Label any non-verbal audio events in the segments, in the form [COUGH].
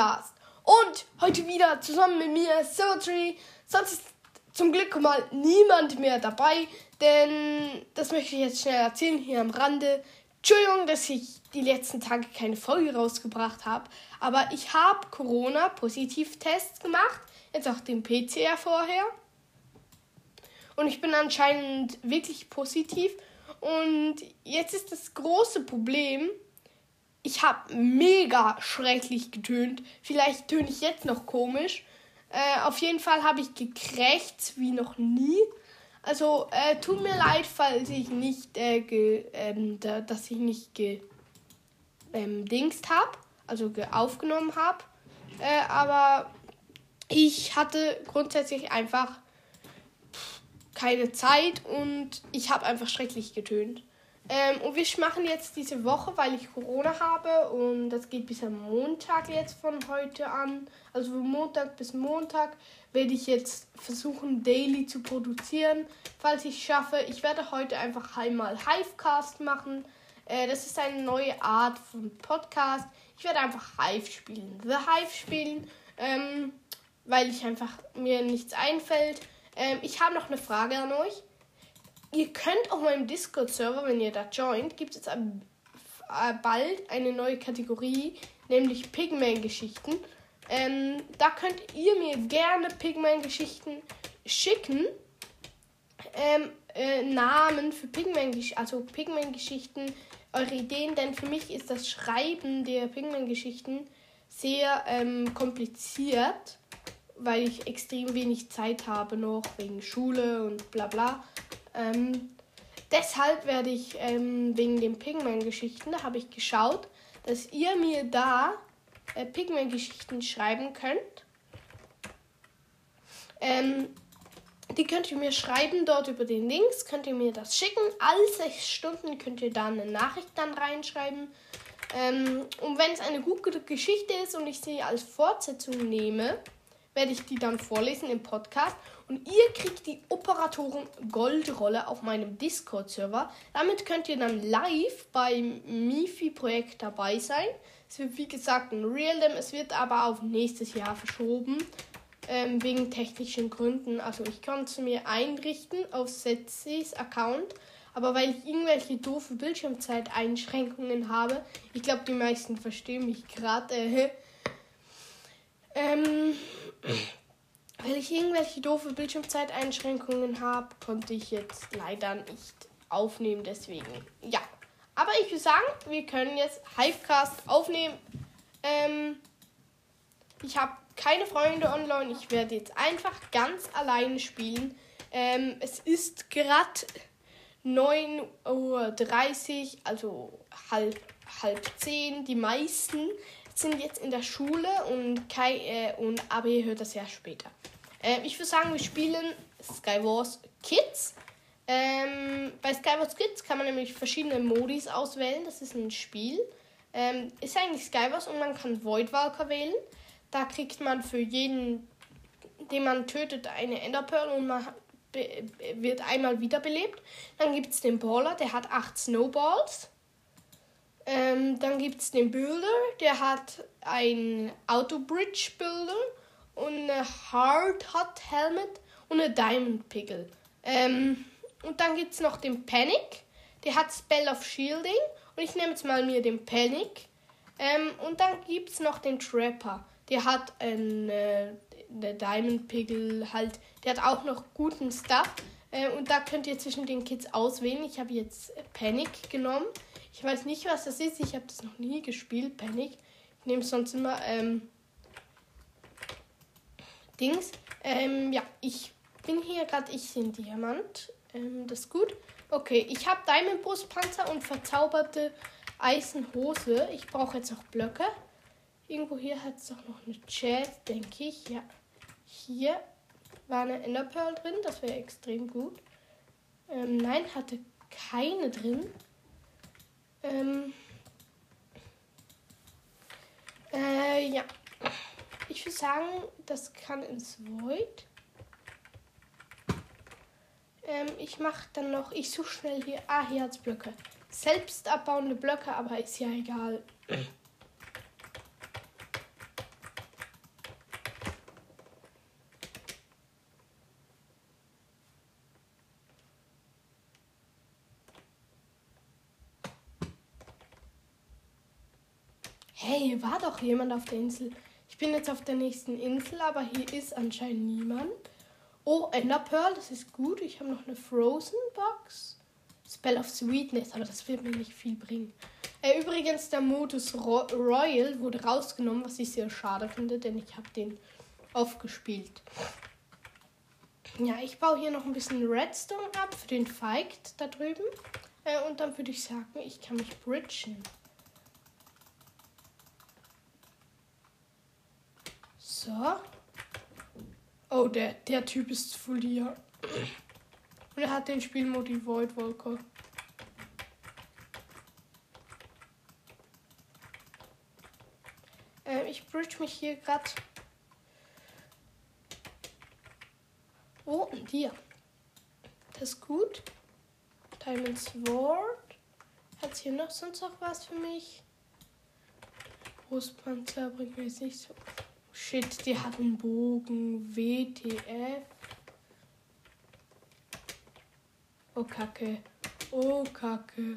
Podcast. Und heute wieder zusammen mit mir, Silvertree. Sonst ist zum Glück mal niemand mehr dabei, denn das möchte ich jetzt schnell erzählen hier am Rande. Entschuldigung, dass ich die letzten Tage keine Folge rausgebracht habe, aber ich habe Corona-Positiv-Tests gemacht, jetzt auch den PCR vorher. Und ich bin anscheinend wirklich positiv. Und jetzt ist das große Problem, ich habe mega schrecklich getönt. Vielleicht töne ich jetzt noch komisch. Äh, auf jeden Fall habe ich gekrächzt wie noch nie. Also äh, tut mir leid, falls ich nicht, äh, ge, ähm, da, dass ich nicht gedingst ähm, habe, also aufgenommen habe. Äh, aber ich hatte grundsätzlich einfach keine Zeit und ich habe einfach schrecklich getönt. Ähm, und wir machen jetzt diese Woche, weil ich Corona habe und das geht bis am Montag jetzt von heute an. Also von Montag bis Montag werde ich jetzt versuchen, daily zu produzieren. Falls ich schaffe, ich werde heute einfach einmal Hivecast machen. Äh, das ist eine neue Art von Podcast. Ich werde einfach Hive spielen, The Hive spielen, ähm, weil ich einfach mir nichts einfällt. Ähm, ich habe noch eine Frage an euch. Ihr könnt auf meinem Discord-Server, wenn ihr da joint, gibt es äh, bald eine neue Kategorie, nämlich Pigman-Geschichten. Ähm, da könnt ihr mir gerne Pigman-Geschichten schicken. Ähm, äh, Namen für Pigman-Geschichten, also Pigman-Geschichten, eure Ideen, denn für mich ist das Schreiben der Pigman-Geschichten sehr ähm, kompliziert weil ich extrem wenig Zeit habe noch wegen Schule und bla bla. Ähm, deshalb werde ich ähm, wegen den Pigman-Geschichten, da habe ich geschaut, dass ihr mir da äh, Pigman-Geschichten schreiben könnt. Ähm, die könnt ihr mir schreiben dort über den Links, könnt ihr mir das schicken. Alle sechs Stunden könnt ihr da eine Nachricht dann reinschreiben. Ähm, und wenn es eine gute Geschichte ist und ich sie als Fortsetzung nehme, werde ich die dann vorlesen im Podcast. Und ihr kriegt die Operatoren Goldrolle auf meinem Discord-Server. Damit könnt ihr dann live beim Mifi-Projekt dabei sein. Es wird wie gesagt ein Realm, es wird aber auf nächstes Jahr verschoben. Ähm, wegen technischen Gründen. Also ich kann es mir einrichten auf Setsis Account. Aber weil ich irgendwelche doofe Bildschirmzeiteinschränkungen habe, ich glaube, die meisten verstehen mich gerade. Äh, ähm, weil ich irgendwelche doofe Bildschirmzeiteinschränkungen habe, konnte ich jetzt leider nicht aufnehmen. Deswegen, ja. Aber ich würde sagen, wir können jetzt Hivecast aufnehmen. Ähm, ich habe keine Freunde online. Ich werde jetzt einfach ganz alleine spielen. Ähm, es ist gerade 9.30 Uhr, also halb, halb 10. Die meisten sind jetzt in der Schule und Kai äh, und Abi hört das ja später. Äh, ich würde sagen, wir spielen Skywars Kids. Ähm, bei Skywars Kids kann man nämlich verschiedene Modis auswählen. Das ist ein Spiel. Ähm, ist eigentlich Skywars und man kann Voidwalker wählen. Da kriegt man für jeden, den man tötet, eine Enderpearl und man wird einmal wiederbelebt. Dann gibt es den Baller, der hat acht Snowballs. Ähm, dann gibt es den Builder, der hat ein Auto-Bridge Builder und eine Hard Hot Helmet und eine Diamond Pickle. Ähm, und dann gibt es noch den Panic, der hat Spell of Shielding und ich nehme jetzt mal mir den Panic. Ähm, und dann gibt es noch den Trapper, der hat eine, eine Diamond Pickle halt, der hat auch noch guten Stuff. Äh, und da könnt ihr zwischen den Kids auswählen. Ich habe jetzt Panic genommen. Ich weiß nicht, was das ist. Ich habe das noch nie gespielt, Panic. Ich nehme sonst immer ähm, Dings. Ähm, ja, ich bin hier gerade, ich bin Diamant. Ähm, das ist gut. Okay, ich habe Diamond Brustpanzer und verzauberte Eisenhose. Ich brauche jetzt noch Blöcke. Irgendwo hier hat es doch noch eine Chest, denke ich. Ja, hier war eine Enderpearl drin. Das wäre extrem gut. Ähm, nein, hatte keine drin. Ähm, äh, ja. Ich würde sagen, das kann ins Void. Ähm, ich mache dann noch, ich suche schnell hier. Ah, hier hat es Blöcke. Selbst abbauende Blöcke, aber ist ja egal. Hey, war doch jemand auf der Insel. Ich bin jetzt auf der nächsten Insel, aber hier ist anscheinend niemand. Oh, Ender Pearl, das ist gut. Ich habe noch eine Frozen Box. Spell of Sweetness, aber das wird mir nicht viel bringen. Äh, übrigens, der Modus Ro Royal wurde rausgenommen, was ich sehr schade finde, denn ich habe den aufgespielt. Ja, ich baue hier noch ein bisschen Redstone ab für den Fight da drüben. Äh, und dann würde ich sagen, ich kann mich bridgen. So. Oh, der, der Typ ist voll hier. Und er hat den Spielmodi Void Walker. Ähm, ich bridge mich hier gerade. Oh, und hier. Das ist gut. Diamond Sword. Hat hier noch sonst noch was für mich? Brustpanzer bringt mir jetzt nicht so. Shit, die hat einen Bogen. WTF. Oh, Kacke. Oh, Kacke.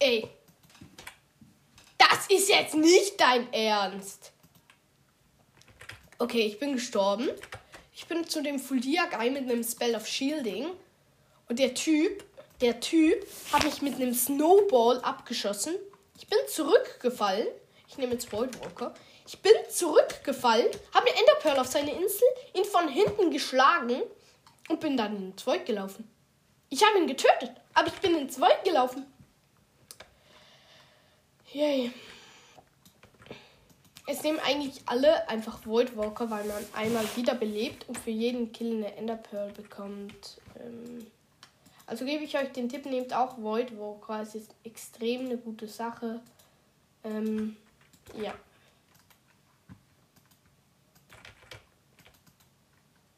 Ey. Das ist jetzt nicht dein Ernst. Okay, ich bin gestorben. Ich bin zu dem Fuldia Guy mit einem Spell of Shielding. Und der Typ, der Typ hat mich mit einem Snowball abgeschossen. Ich bin zurückgefallen. Ich nehme jetzt Walker. Ich bin zurückgefallen, habe eine Enderpearl auf seine Insel, ihn von hinten geschlagen und bin dann ins Void gelaufen. Ich habe ihn getötet, aber ich bin ins Void gelaufen. Yay. Es nehmen eigentlich alle einfach Void Walker, weil man einmal wiederbelebt und für jeden Kill eine Enderpearl bekommt. Ähm also gebe ich euch den Tipp, nehmt auch Void Walker. Es ist extrem eine gute Sache. Ähm, ja.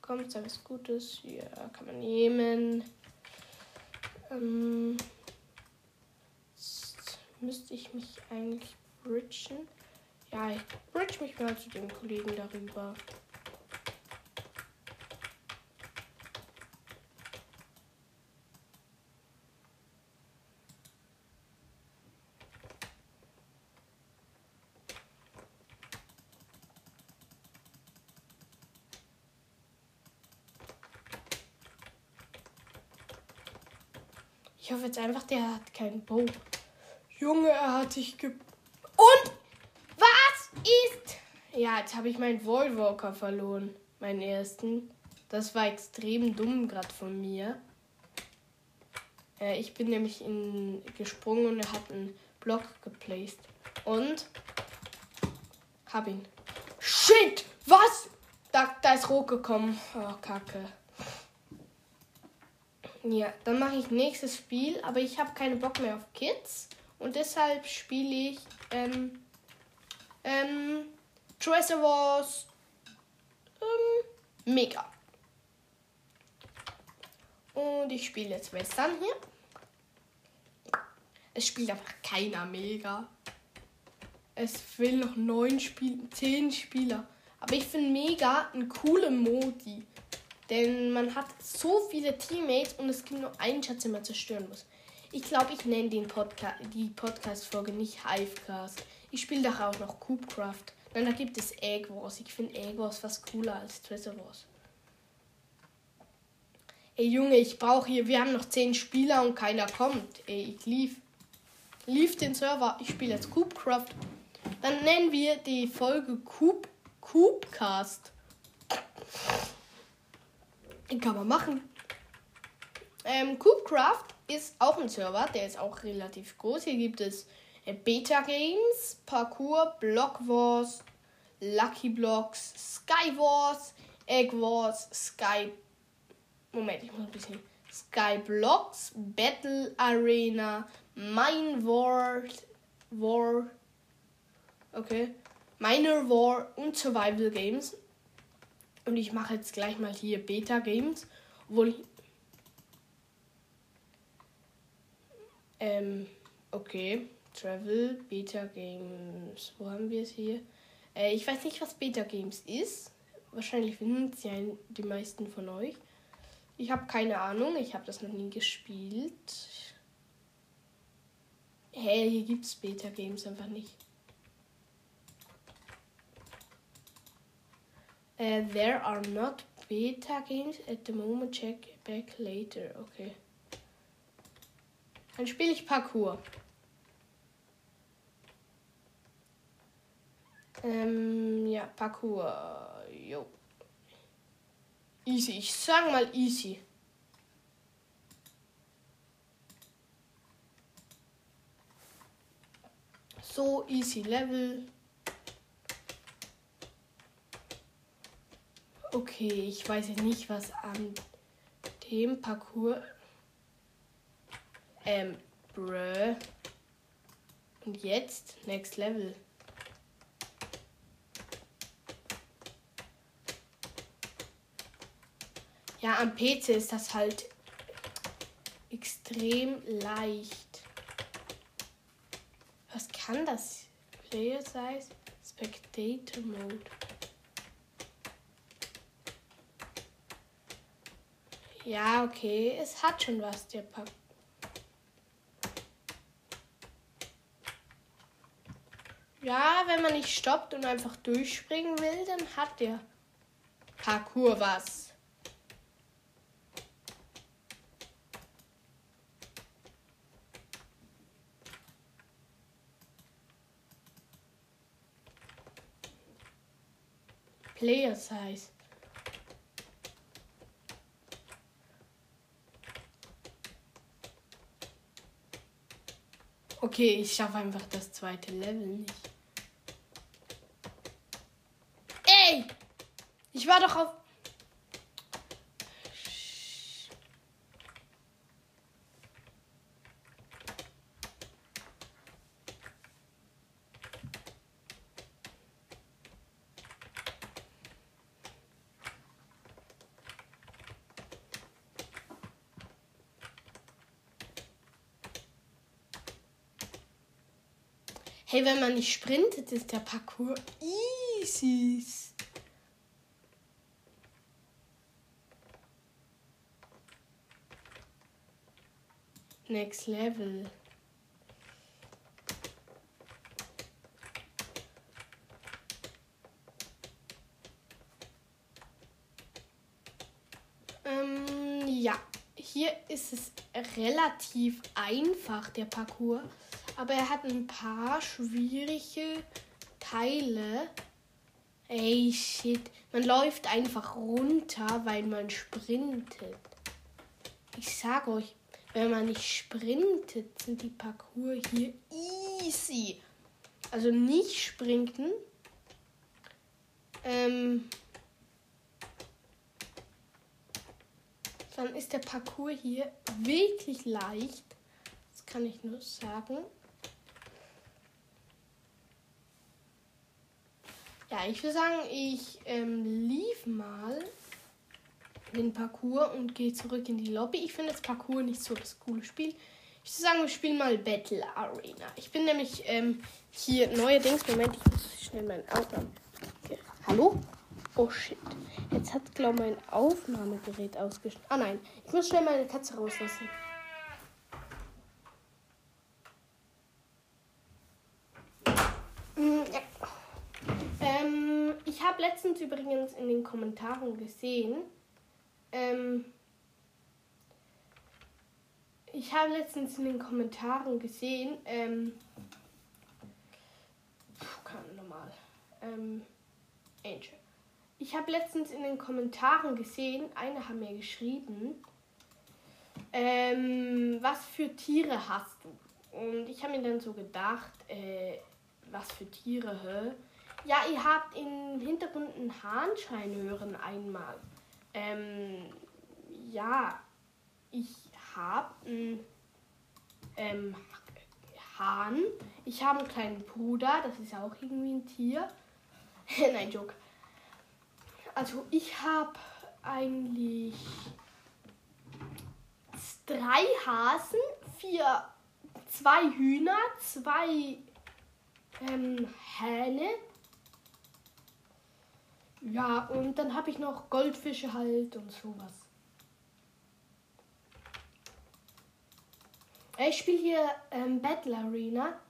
Kommt da was Gutes? Ja, kann man nehmen. Ähm, jetzt müsste ich mich eigentlich bridgen. Ja, ich bridge mich mal zu dem Kollegen darüber. Ich hoffe jetzt einfach, der hat keinen Bow. Junge, er hat sich ge... Und was ist... Ja, jetzt habe ich meinen Wallwalker verloren. Meinen ersten. Das war extrem dumm gerade von mir. Äh, ich bin nämlich in gesprungen und er hat einen Block geplaced. Und hab ihn. Shit! Was? Da, da ist rot gekommen. Oh, Kacke. Ja, dann mache ich nächstes Spiel, aber ich habe keinen Bock mehr auf Kids und deshalb spiele ich ähm, ähm, Treasure Wars ähm, Mega. Und ich spiele jetzt Western hier. Es spielt einfach keiner Mega. Es fehlen noch neun Spiel, zehn Spieler. Aber ich finde Mega ein cooler Modi. Denn man hat so viele Teammates und es gibt nur einen Schatz, den man zerstören muss. Ich glaube, ich nenne den Podca die Podcast-Folge nicht Hivecast. Ich spiele doch auch noch Coopcraft. Nein, da gibt es Egg Wars. Ich finde Egg Wars fast cooler als Treasure Wars. Ey Junge, ich brauche hier, wir haben noch 10 Spieler und keiner kommt. Ey, ich lief. Lief den Server. Ich spiele jetzt Coopcraft. Dann nennen wir die Folge Coop, Coopcast. Kann man machen. Ähm, Coopcraft ist auch ein Server, der ist auch relativ groß. Hier gibt es äh, Beta Games, Parkour, Block Wars, Lucky Blocks, Sky Wars, Egg Wars, Sky. Moment, ich muss ein bisschen. Sky Blocks, Battle Arena, Mine War. War. Okay. Miner War und Survival Games. Und ich mache jetzt gleich mal hier Beta Games. Obwohl. Ähm, okay. Travel, Beta Games. Wo haben wir es hier? Äh, ich weiß nicht, was Beta Games ist. Wahrscheinlich finden es ja die meisten von euch. Ich habe keine Ahnung, ich habe das noch nie gespielt. Hey, hier es Beta-Games einfach nicht. Uh, there are not beta games at the moment. Check back later. Okay. Dann spiele ich Parkour. Ähm, ja, Parkour. Jo. Easy. Ich sag mal easy. So easy Level. Okay, ich weiß nicht, was an dem Parcours. Ähm, bruh. Und jetzt, next level. Ja, am PC ist das halt extrem leicht. Was kann das? Player Size, Spectator Mode. Ja, okay, es hat schon was, der Pack. Ja, wenn man nicht stoppt und einfach durchspringen will, dann hat der Parcours was. Player Size. Okay, ich schaffe einfach das zweite Level nicht. Ey! Ich war doch auf. Hey, wenn man nicht sprintet, ist der Parcours easy. Next Level. Ähm, ja, hier ist es relativ einfach, der Parcours aber er hat ein paar schwierige Teile. Ey, shit. Man läuft einfach runter, weil man sprintet. Ich sag euch, wenn man nicht sprintet, sind die Parcours hier easy. Also nicht sprinten. Ähm, dann ist der Parcours hier wirklich leicht. Das kann ich nur sagen. Ja, ich würde sagen, ich ähm, lief mal den Parcours und gehe zurück in die Lobby. Ich finde das Parcours nicht so das coole Spiel. Ich würde sagen, wir spielen mal Battle Arena. Ich bin nämlich ähm, hier neuerdings. Moment, ich muss schnell meinen Aufnahme. Okay. Hallo? Oh shit. Jetzt hat, glaube ich, mein Aufnahmegerät ausgeschnitten. Ah nein, ich muss schnell meine Katze rauslassen. Mm, ja. Ähm, ich habe letztens übrigens in den Kommentaren gesehen, ähm, ich habe letztens in den Kommentaren gesehen, ähm, kann normal, ähm, Angel. Ich habe letztens in den Kommentaren gesehen, eine haben mir geschrieben, ähm, was für Tiere hast du? Und ich habe mir dann so gedacht, äh, was für Tiere, hä? Ja, ihr habt im Hintergrund einen Hahnschein hören einmal. Ähm, ja, ich habe einen ähm, Hahn. Ich habe einen kleinen Bruder, das ist auch irgendwie ein Tier. [LAUGHS] Nein, Joke. Also ich habe eigentlich drei Hasen, vier, zwei Hühner, zwei ähm, Hähne, ja, und dann habe ich noch Goldfische halt und sowas. Äh, ich spiele hier ähm, Battle Arena.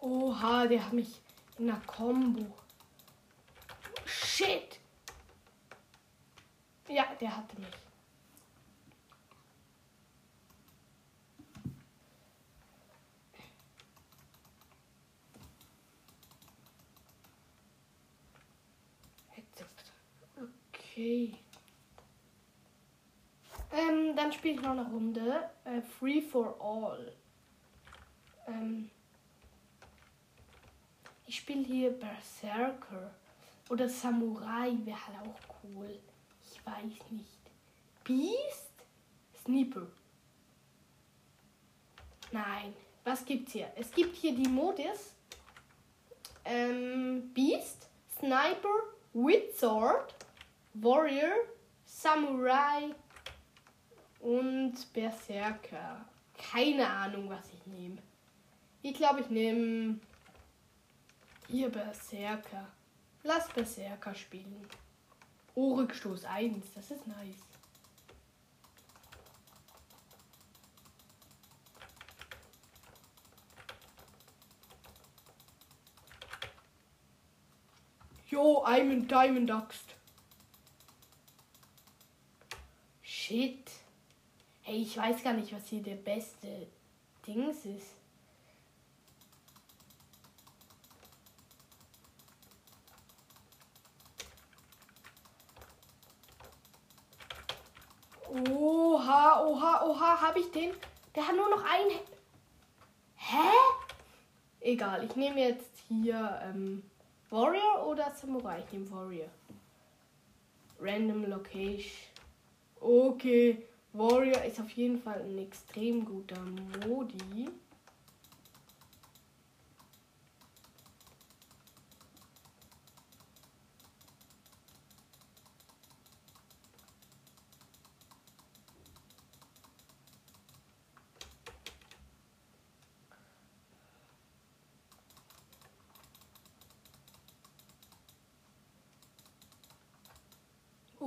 Oha, der hat mich in der Combo. Shit! Ja, der hatte mich. Okay. Ähm, dann spiele ich noch eine Runde. Äh, Free for All. Ähm, ich spiele hier Berserker. Oder Samurai wäre halt auch cool. Weiß nicht. Beast? Sniper. Nein. Was gibt's hier? Es gibt hier die Modis. Ähm, Beast, Sniper, Wizard, Warrior, Samurai und Berserker. Keine Ahnung, was ich nehme. Ich glaube, ich nehme hier Berserker. Lass Berserker spielen. Oh, Rückstoß 1, das ist nice. Jo, I'm in Diamond Axt. Shit. Hey, ich weiß gar nicht, was hier der beste Dings ist. Oha, oha, oha, habe ich den? Der hat nur noch ein. Hä? Egal, ich nehme jetzt hier ähm, Warrior oder Samurai. Ich nehme Warrior. Random Location. Okay, Warrior ist auf jeden Fall ein extrem guter Modi.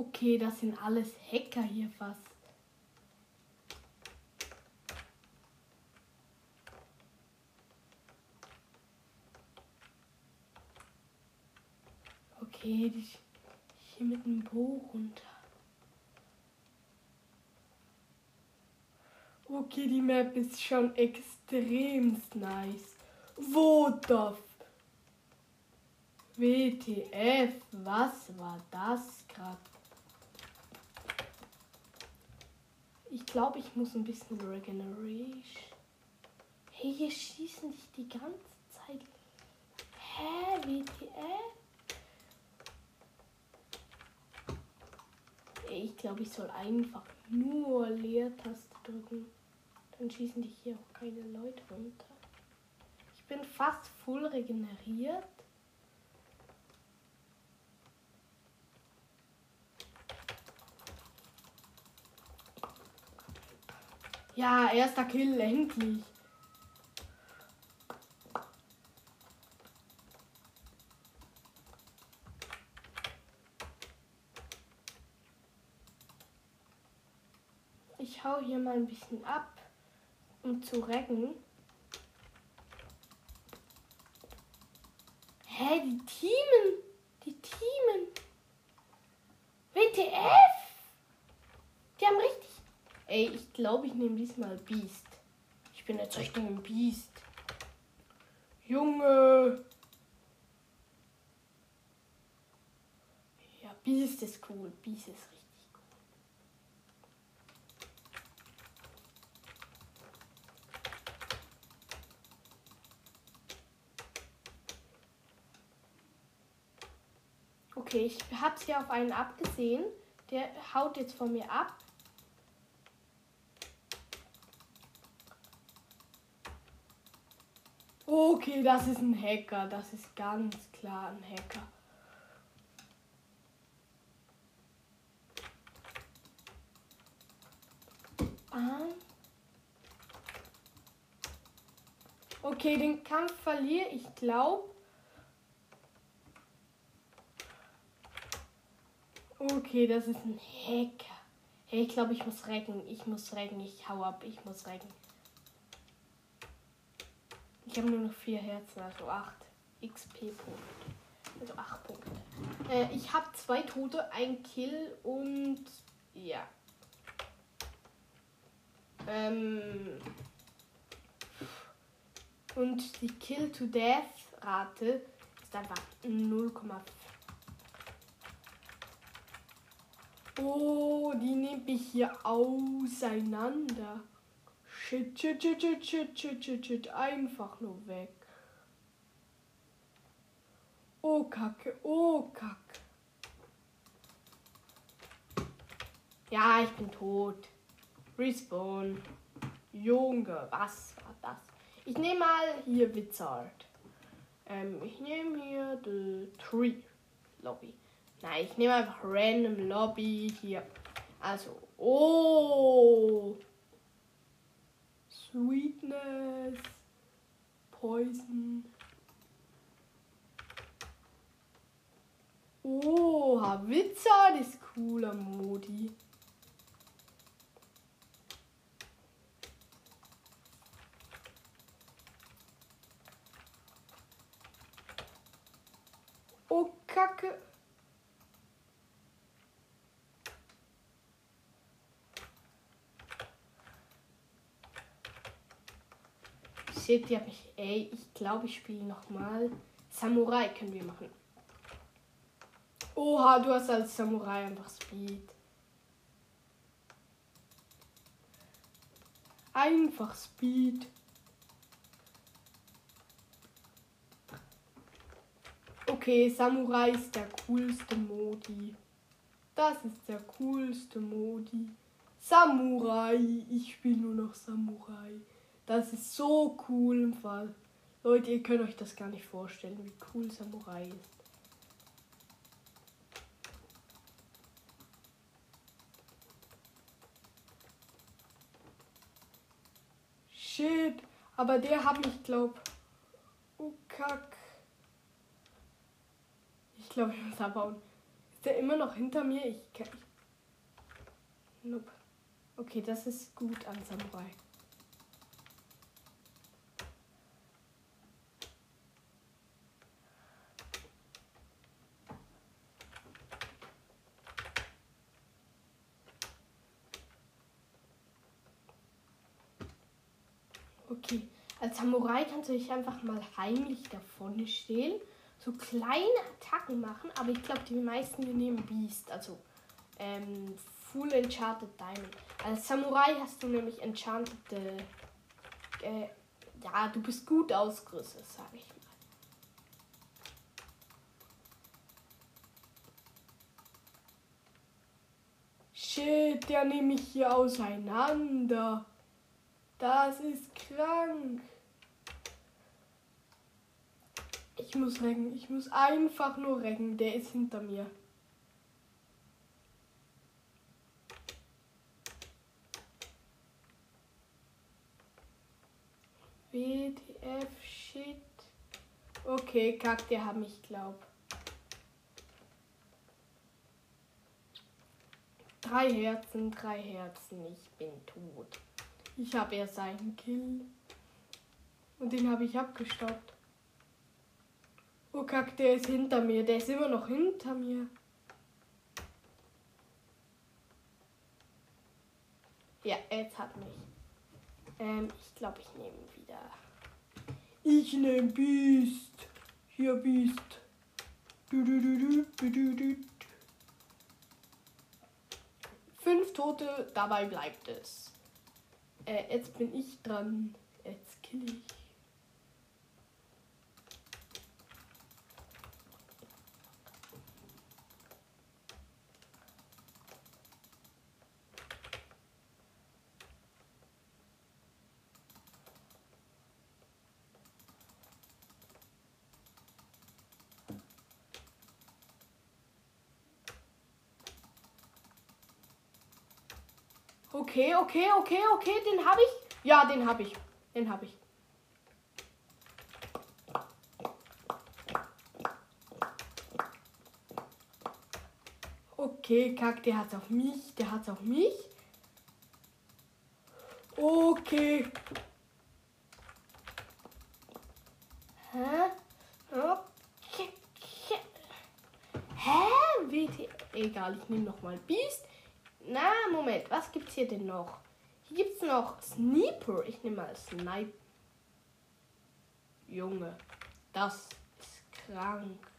Okay, das sind alles Hacker hier fast. Okay, die hier mit dem Bo runter. Okay, die Map ist schon extrem nice. Wo the WTF, was war das gerade? Ich glaube, ich muss ein bisschen Regeneration. Hey, hier schießen dich die ganze Zeit. Hä, WTF? Ich glaube, ich soll einfach nur Leertaste drücken. Dann schießen dich hier auch keine Leute runter. Ich bin fast voll regeneriert. Ja, erster Kill, endlich. Ich hau hier mal ein bisschen ab, um zu recken. Hä, die Teamen? Die Teamen? WTF? Die haben richtig Ey, ich glaube, ich nehme diesmal Beast. Ich bin jetzt Richtung Beast. Junge. Ja, Beast ist cool. Beast ist richtig cool. Okay, ich habe es hier auf einen abgesehen. Der haut jetzt von mir ab. Okay, das ist ein Hacker. Das ist ganz klar ein Hacker. Ah. Okay, den Kampf verliere ich, glaube. Okay, das ist ein Hacker. Hey, ich glaube, ich muss recken. Ich muss recken. Ich hau ab. Ich muss recken. Ich habe nur noch vier Herzen, also acht XP-Punkte. Also acht Punkte. Äh, ich habe zwei Tote, ein Kill und ja. Ähm, und die Kill-to-Death-Rate ist einfach 0,5. Oh, die nehme ich hier auseinander. Shit, shit, shit, shit, shit, shit, shit, shit. Einfach nur weg. Oh, Kacke, oh, Kacke. Ja, ich bin tot. Respawn. Junge, was war das? Ich nehme mal hier Wizard. Ähm, ich nehme hier the Tree Lobby. Nein, ich nehme einfach Random Lobby hier. Also, oh. Sweetness. Poison. Oha, Wizard ist cooler Modi. Oh, Kacke. Shit, die ich. Ey, ich glaube, ich spiele nochmal. Samurai können wir machen. Oha, du hast als Samurai einfach Speed. Einfach Speed. Okay, Samurai ist der coolste Modi. Das ist der coolste Modi. Samurai. Ich spiele nur noch Samurai. Das ist so cool im Fall. Leute, ihr könnt euch das gar nicht vorstellen, wie cool Samurai ist. Shit. Aber der hat mich, glaub. Oh, Kack. Ich glaube, ich muss abbauen. Ist der immer noch hinter mir? Ich kann. Nope. Okay, das ist gut an Samurai. Okay, als Samurai kannst du dich einfach mal heimlich davon stehlen, so kleine Attacken machen, aber ich glaube, die meisten nehmen Beast, also ähm, Full Enchanted Diamond. Als Samurai hast du nämlich Enchanted, äh, ja, du bist gut ausgerüstet, sage ich mal. Shit, der nehme ich hier auseinander. Das ist krank. Ich muss recken. Ich muss einfach nur recken. Der ist hinter mir. WTF, shit. Okay, kack, der hat mich, glaub. Drei Herzen, drei Herzen, ich bin tot. Ich habe erst einen Kill. Und den habe ich abgestoppt. Oh kack, der ist hinter mir. Der ist immer noch hinter mir. Ja, jetzt hat mich. Ähm, ich glaube, ich nehme wieder. Ich nehme Beast. Hier Beast. Du, du, du, du, du, du. Fünf Tote, dabei bleibt es. Äh, jetzt bin ich dran. Jetzt kill ich. Okay, okay, okay, okay, den habe ich. Ja, den habe ich. Den habe ich. Okay, kack, der hat's auf mich, der hat's auf mich. Okay. Hä? Okay. Hä? WT. Egal, ich nehme nochmal Biest. Na, Moment, was gibt's hier denn noch? Hier gibt's noch Sniper. Ich nehme mal Sniper. Junge, das ist krank.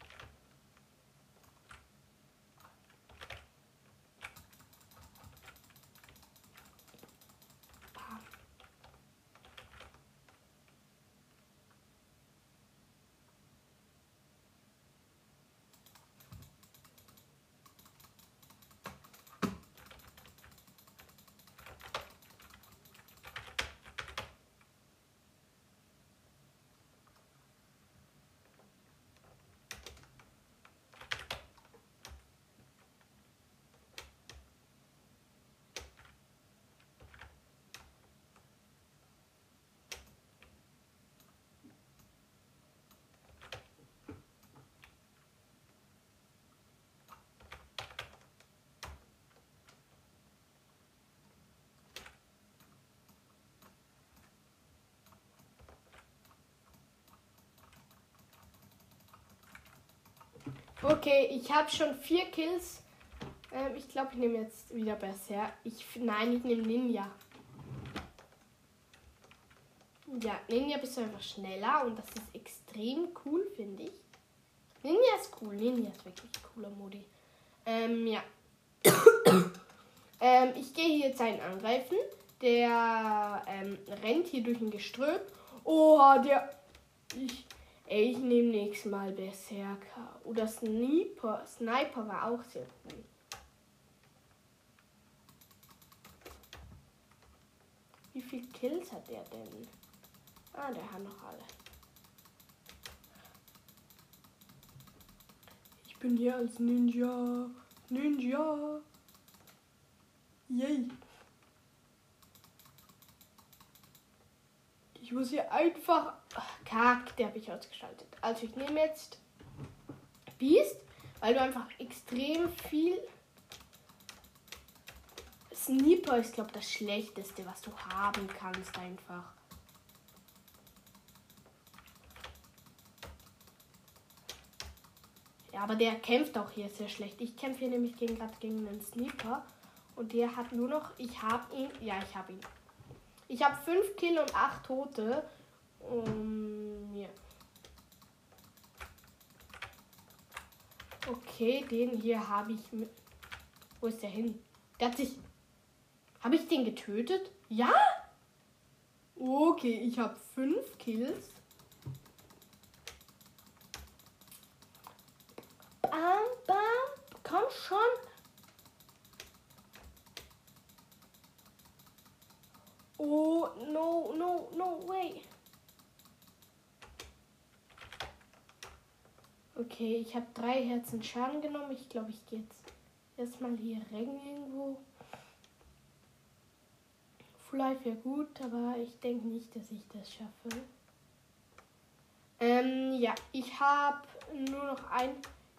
Okay, ich habe schon vier Kills. Ähm, ich glaube, ich nehme jetzt wieder Berser. Ich, nein, ich nehme Ninja. Ja, Ninja bist du einfach schneller und das ist extrem cool, finde ich. Ninja ist cool, Ninja ist wirklich cooler Modi. Ähm, ja. [COUGHS] ähm, ich gehe hier jetzt einen angreifen. Der ähm, rennt hier durch ein Gestrüpp. Oha, der. Ich, Ey, ich nehme nächstes Mal Berserker. Oder Sniper. Sniper war auch sehr cool. Wie viele Kills hat der denn? Ah, der hat noch alle. Ich bin hier als Ninja. Ninja. Yay. Muss hier einfach. Ach, kack, der habe ich ausgeschaltet. Also ich nehme jetzt Beast, weil du einfach extrem viel. Sniper ist, glaube das Schlechteste, was du haben kannst, einfach. Ja, aber der kämpft auch hier sehr schlecht. Ich kämpfe hier nämlich gegen, gerade gegen einen Sniper. Und der hat nur noch. Ich habe ihn. Ja, ich habe ihn. Ich habe 5 Kill und 8 Tote. Um, ja. Okay, den hier habe ich mit. Wo ist der hin? Der hat sich. Habe ich den getötet? Ja? Okay, ich habe 5 Kills. Bam, bam. Komm schon. Oh, no, no, no, way. Okay, ich habe drei Herzen Schaden genommen. Ich glaube, ich gehe jetzt erstmal hier rein irgendwo. Vielleicht wäre gut, aber ich denke nicht, dass ich das schaffe. Ähm, ja, ich habe nur noch ein.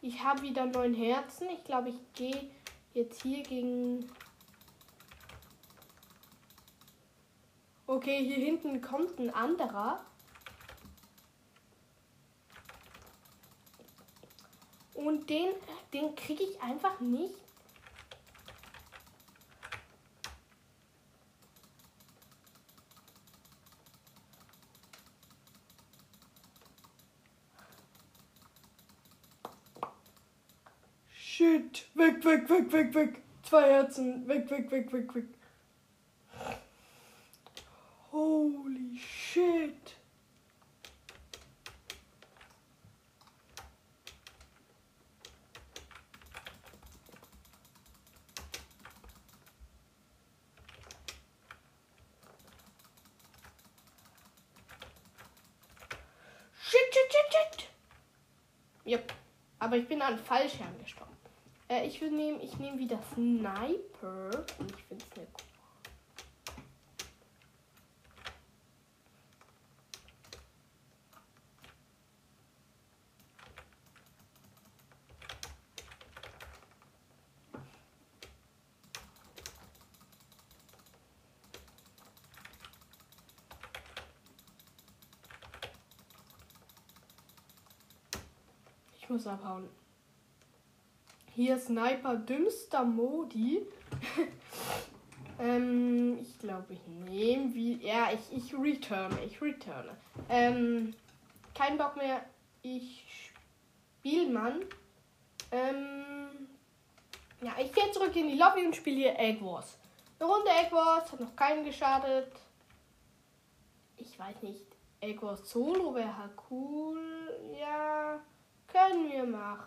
Ich habe wieder neun Herzen. Ich glaube, ich gehe jetzt hier gegen Okay, hier hinten kommt ein anderer. Und den, den kriege ich einfach nicht. Shit. Weg, weg, weg, weg, weg. Zwei Herzen. Weg, weg, weg, weg, weg. Holy shit. Yep. Aber ich bin an Fallschirm gestorben. Äh, ich will nehmen, ich nehme wieder Sniper. Und ich finde es eine coole muss abhauen. Hier Sniper dümmster Modi. [LAUGHS] ähm, ich glaube, ich nehme wie. Ja, ich, ich returne. Ich returne. Ähm, kein Bock mehr. Ich spiele Mann. Ähm, ja, ich gehe zurück in die Lobby und spiele hier Egg Wars. Eine Runde Egg Wars, hat noch keinen geschadet. Ich weiß nicht. Egg Wars Solo wäre cool. Ja, können wir machen.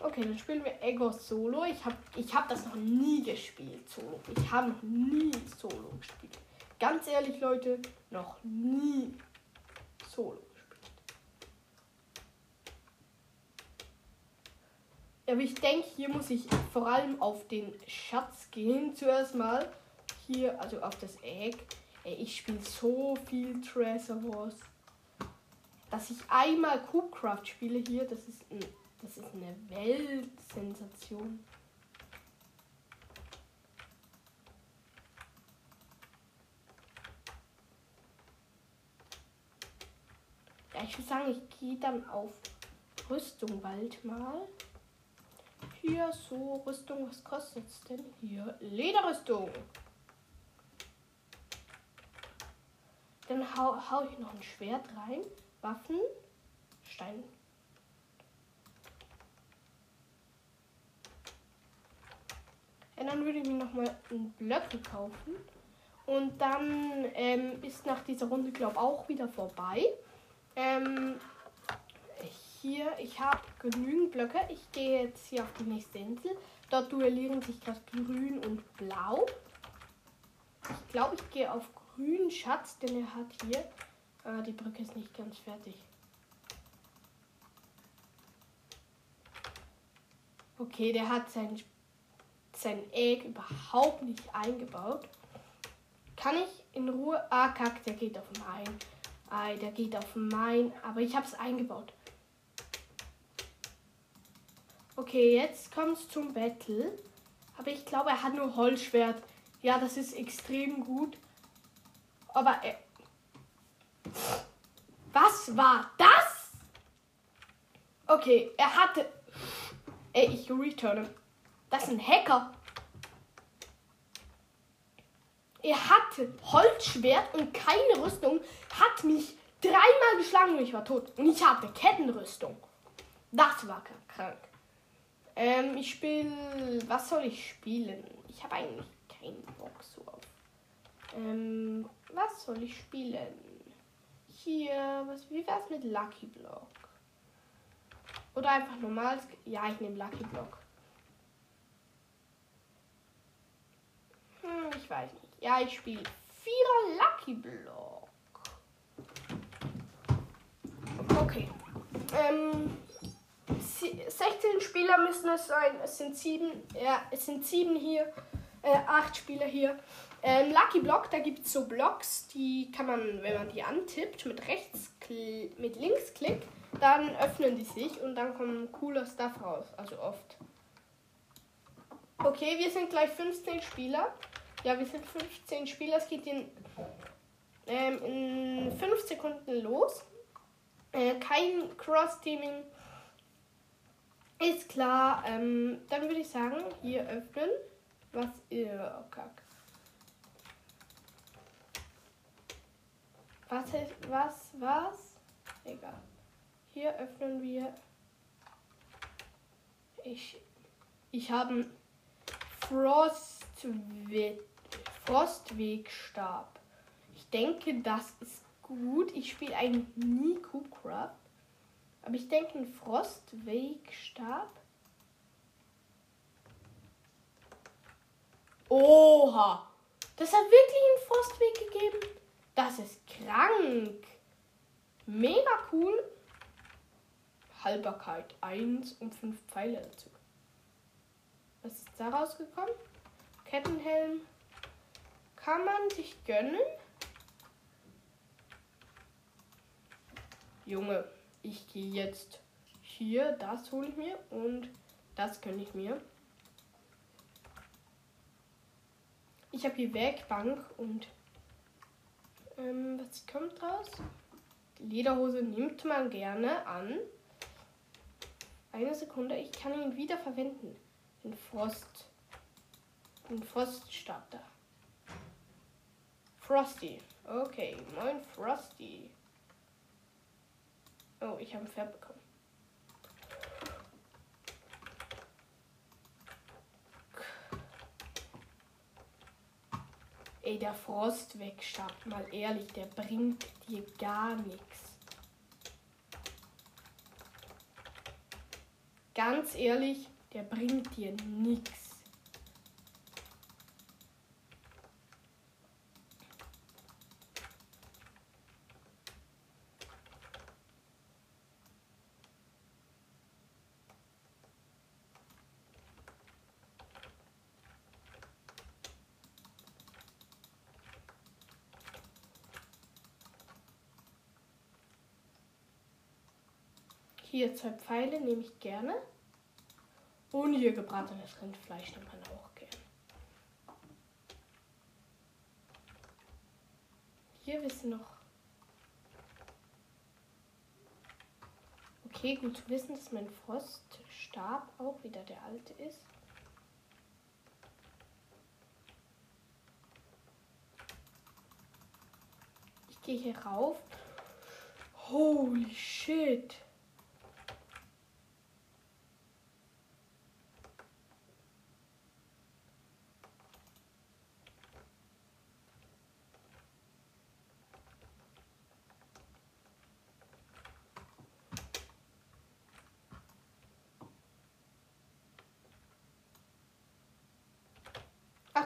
Okay, dann spielen wir Egos Solo. Ich habe ich hab das noch nie gespielt, Solo. Ich habe noch nie Solo gespielt. Ganz ehrlich, Leute, noch nie Solo gespielt. Aber ich denke, hier muss ich vor allem auf den Schatz gehen. Zuerst mal hier, also auf das Egg. Ey, ich spiele so viel Treasure Wars. Dass ich einmal Coopcraft spiele hier, das ist ein das ist eine Weltsensation. Ja, ich würde sagen, ich gehe dann auf Rüstung bald mal. Hier so Rüstung, was kostet es denn hier? Lederrüstung. Dann hau, hau ich noch ein Schwert rein. Waffen. Stein. Ja, dann würde ich mir nochmal Blöcke kaufen. Und dann ähm, ist nach dieser Runde, glaube ich, auch wieder vorbei. Ähm, hier, ich habe genügend Blöcke. Ich gehe jetzt hier auf die nächste Insel. Dort duellieren sich gerade grün und blau. Ich glaube, ich gehe auf grünen Schatz, denn er hat hier. Ah, die Brücke ist nicht ganz fertig. Okay, der hat seinen sein Egg überhaupt nicht eingebaut. Kann ich in Ruhe. Ah, kack, der geht auf mein. Ei, der geht auf mein. Aber ich habe es eingebaut. Okay, jetzt kommt es zum Battle. Aber ich glaube, er hat nur Holzschwert. Ja, das ist extrem gut. Aber er. Was war das? Okay, er hatte. Ey, ich returne. Das ist ein Hacker. Er hatte Holzschwert und keine Rüstung, hat mich dreimal geschlagen und ich war tot. Und ich hatte Kettenrüstung. Das war krank. Ähm, ich spiele. Was soll ich spielen? Ich habe eigentlich keinen Bock so auf. Ähm, was soll ich spielen? Was, wie wär's mit Lucky Block? Oder einfach normales. Ja, ich nehme Lucky Block. Hm, ich weiß nicht. Ja, ich spiele Vierer Lucky Block. Okay. Ähm, 16 Spieler müssen es sein. Es sind sieben. Ja, es sind sieben hier. Äh, acht Spieler hier. Ähm, Lucky Block, da gibt es so Blocks, die kann man, wenn man die antippt, mit rechts, mit Linksklick, dann öffnen die sich und dann kommt cooler Stuff raus. Also oft. Okay, wir sind gleich 15 Spieler. Ja, wir sind 15 Spieler. Es geht in, ähm, in 5 Sekunden los. Äh, kein Cross-Teaming. Ist klar. Ähm, dann würde ich sagen, hier öffnen. Was ihr. Oh, kack. Was ist. Was? Was? Egal. Hier öffnen wir. Ich. Ich habe Frostwit Frostwegstab. Ich denke, das ist gut. Ich spiele eigentlich nie Coopcraft. Aber ich denke, ein Frostwegstab. Oha! Das hat wirklich einen Frostweg gegeben. Das ist krank. Mega cool. Haltbarkeit 1 und 5 Pfeile dazu. Was ist da rausgekommen? Kettenhelm, kann man sich gönnen? Junge, ich gehe jetzt hier, das hole ich mir und das gönne ich mir. Ich habe hier Werkbank und ähm, was kommt raus? Die Lederhose nimmt man gerne an. Eine Sekunde, ich kann ihn wieder verwenden. Den Frost. Den Froststab da. Frosty. Okay, moin Frosty. Oh, ich habe ein Pferd bekommen. Ey, der Frostwegstab, mal ehrlich, der bringt dir gar nichts. Ganz ehrlich, der bringt dir nichts. Hier zwei Pfeile nehme ich gerne. Und hier gebratenes Rindfleisch nimmt man auch gerne. Hier wissen noch. Okay, gut zu wissen, dass mein Froststab auch wieder der alte ist. Ich gehe hier rauf. Holy shit.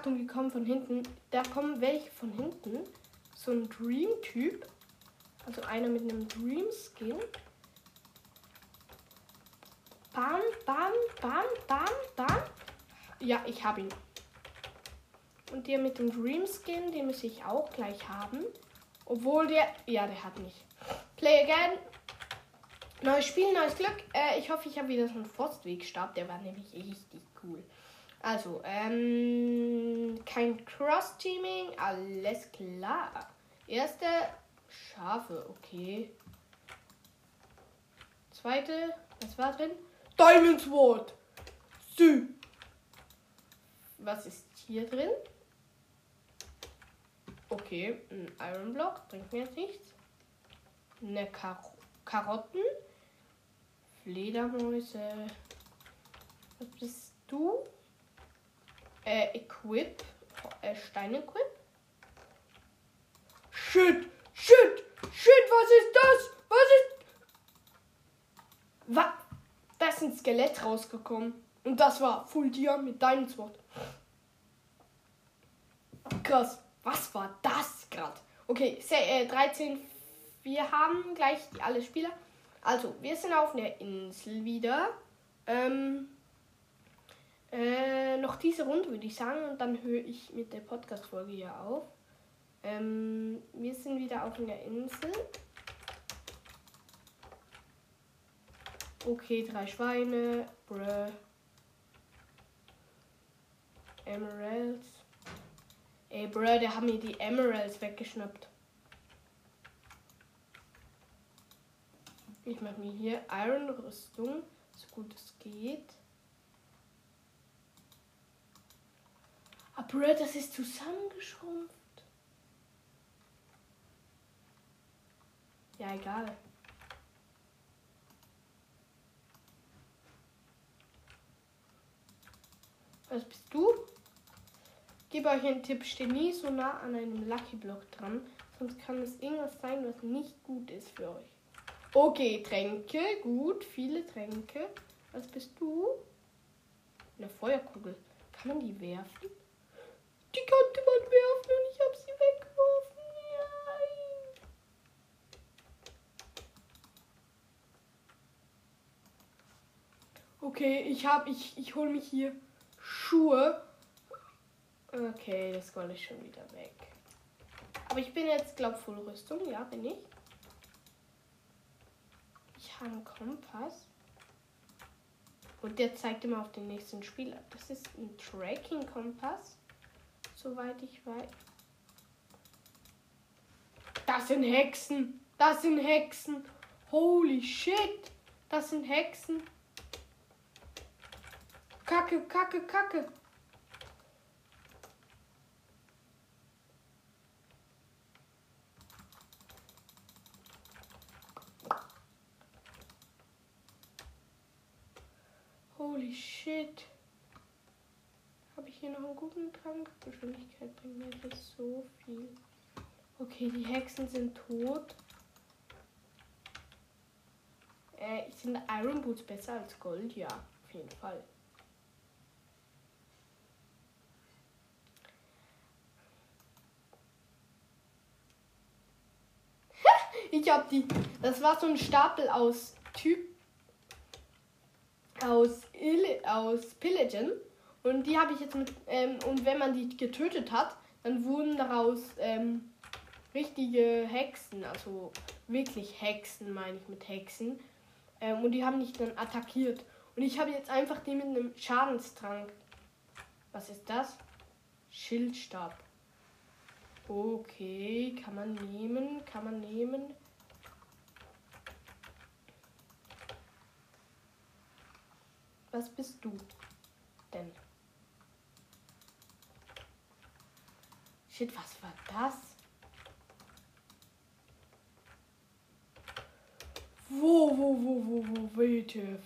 Achtung, die kommen von hinten. Da kommen welche von hinten. So ein Dream-Typ. Also einer mit einem Dream-Skin. Bam, bam, bam, bam, bam. Ja, ich habe ihn. Und der mit dem Dream-Skin, den muss ich auch gleich haben. Obwohl der... Ja, der hat nicht. Play again. Neues Spiel, neues Glück. Äh, ich hoffe, ich habe wieder so einen Forstwegstab. Der war nämlich richtig cool. Also, ähm, kein Cross-Teaming, alles klar. Erste, Schafe, okay. Zweite, was war drin? Diamond Sword. Sü. Was ist hier drin? Okay, ein Iron Block, bringt mir jetzt nichts. Eine Kar Karotten. Fledermäuse. Was bist du? Äh, Equip. Äh, Stein-Equip. Shit! Shit! Shit! Was ist das? Was ist. Was? Da ist ein Skelett rausgekommen. Und das war Full Dia mit deinem Sword. Krass. Was war das gerade? Okay, äh, 13. Wir haben gleich alle Spieler. Also, wir sind auf der Insel wieder. Ähm, äh, noch diese Runde würde ich sagen und dann höre ich mit der Podcast-Folge hier auf. Ähm, wir sind wieder auf der Insel. Okay, drei Schweine. Bruh. Emeralds. Ey, bruh, der hat mir die Emeralds weggeschnappt. Ich mache mir hier Iron Rüstung, so gut es geht. Aber das ist zusammengeschrumpft. Ja, egal. Was bist du? Gebe euch einen Tipp, steh nie so nah an einem Lucky Block dran, sonst kann es irgendwas sein, was nicht gut ist für euch. Okay, Tränke, gut, viele Tränke. Was bist du? Eine Feuerkugel. Kann man die werfen? Die konnte man werfen und ich habe sie weggeworfen. Nein. Okay, ich habe, ich, ich hole mich hier Schuhe. Okay, das Gold ist schon wieder weg. Aber ich bin jetzt, glaube ich, voll Rüstung. Ja, bin ich. Ich habe einen Kompass. Und der zeigt immer auf den nächsten Spieler. Das ist ein Tracking-Kompass soweit ich weiß. Das sind Hexen. Das sind Hexen. Holy shit. Das sind Hexen. Kacke, Kacke, Kacke. Holy shit. Hier noch einen guten Trank? Geschwindigkeit bringt mir das so viel. Okay, die Hexen sind tot. Äh, sind Iron Boots besser als Gold? Ja, auf jeden Fall. [LAUGHS] ich hab die. Das war so ein Stapel aus Typ. Aus, aus Pillagen. Und die habe ich jetzt mit. Ähm, und wenn man die getötet hat, dann wurden daraus ähm, richtige Hexen. Also wirklich Hexen, meine ich mit Hexen. Ähm, und die haben mich dann attackiert. Und ich habe jetzt einfach die mit einem Schadenstrank. Was ist das? Schildstab. Okay, kann man nehmen, kann man nehmen. Was bist du denn? Shit, was war das? Wo, wo, wo, wo, wo, WTF?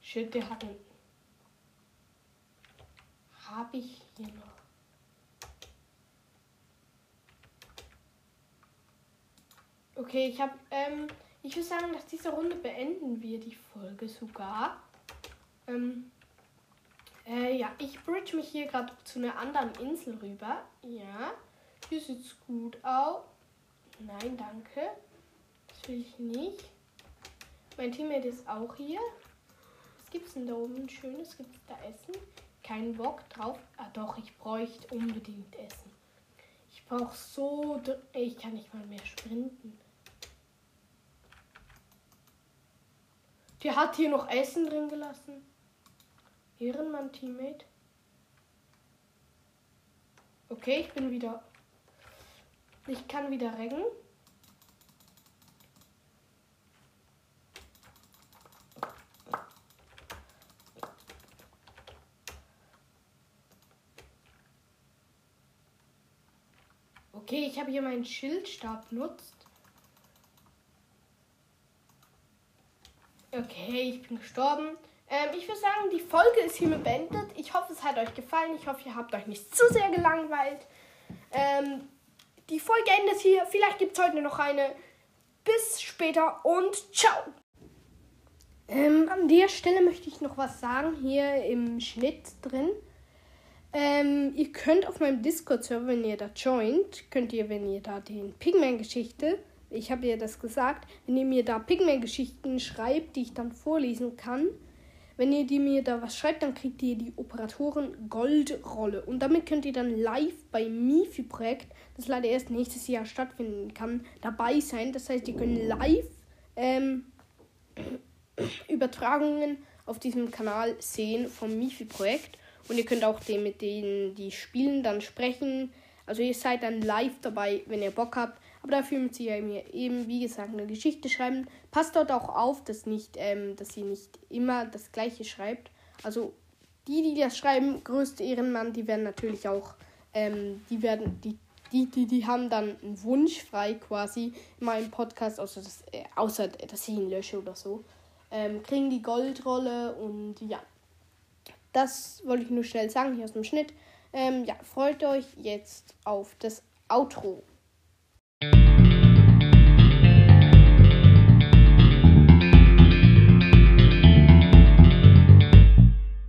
Shit, der hat einen. Hab ich hier noch. Okay, ich habe, ähm, ich würde sagen, nach dieser Runde beenden wir die Folge sogar. Ähm, äh, ja, ich bridge mich hier gerade zu einer anderen Insel rüber. Ja, hier sieht's gut aus. Nein, danke. Das will ich nicht. Mein Teammate ist auch hier. Was gibt's denn da oben Schönes? Gibt's da Essen? Kein Bock drauf. Ah doch, ich bräuchte unbedingt Essen. Ich brauche so... Ich kann nicht mal mehr sprinten. Der hat hier noch Essen drin gelassen. Ehrenmann, Teammate. Okay, ich bin wieder. Ich kann wieder rennen. Okay, ich habe hier meinen Schildstab benutzt. Okay, ich bin gestorben. Ähm, ich würde sagen, die Folge ist hiermit beendet. Ich hoffe, es hat euch gefallen. Ich hoffe, ihr habt euch nicht zu sehr gelangweilt. Ähm, die Folge endet hier. Vielleicht gibt es heute noch eine. Bis später und ciao. Ähm, an der Stelle möchte ich noch was sagen, hier im Schnitt drin. Ähm, ihr könnt auf meinem Discord-Server, wenn ihr da joint, könnt ihr, wenn ihr da den Pigman-Geschichte ich habe ja das gesagt, wenn ihr mir da Pigment-Geschichten schreibt, die ich dann vorlesen kann, wenn ihr die mir da was schreibt, dann kriegt ihr die Operatoren Goldrolle. Und damit könnt ihr dann live bei Mifi-Projekt, das leider erst nächstes Jahr stattfinden kann, dabei sein. Das heißt, ihr könnt live ähm, [CLEARS THROAT] Übertragungen auf diesem Kanal sehen vom Mifi-Projekt. Und ihr könnt auch den, mit denen, die spielen, dann sprechen. Also ihr seid dann live dabei, wenn ihr Bock habt. Aber dafür müsst ihr mir eben, wie gesagt, eine Geschichte schreiben. Passt dort auch auf, dass, nicht, ähm, dass ihr nicht immer das Gleiche schreibt. Also die, die das schreiben, größte Ehrenmann, die werden natürlich auch, ähm, die werden, die, die, die, die haben dann einen Wunsch frei quasi in meinem Podcast, außer dass, äh, außer dass ich ihn lösche oder so. Ähm, kriegen die Goldrolle und ja. Das wollte ich nur schnell sagen hier aus dem Schnitt. Ähm, ja, freut euch jetzt auf das Outro. Thank you.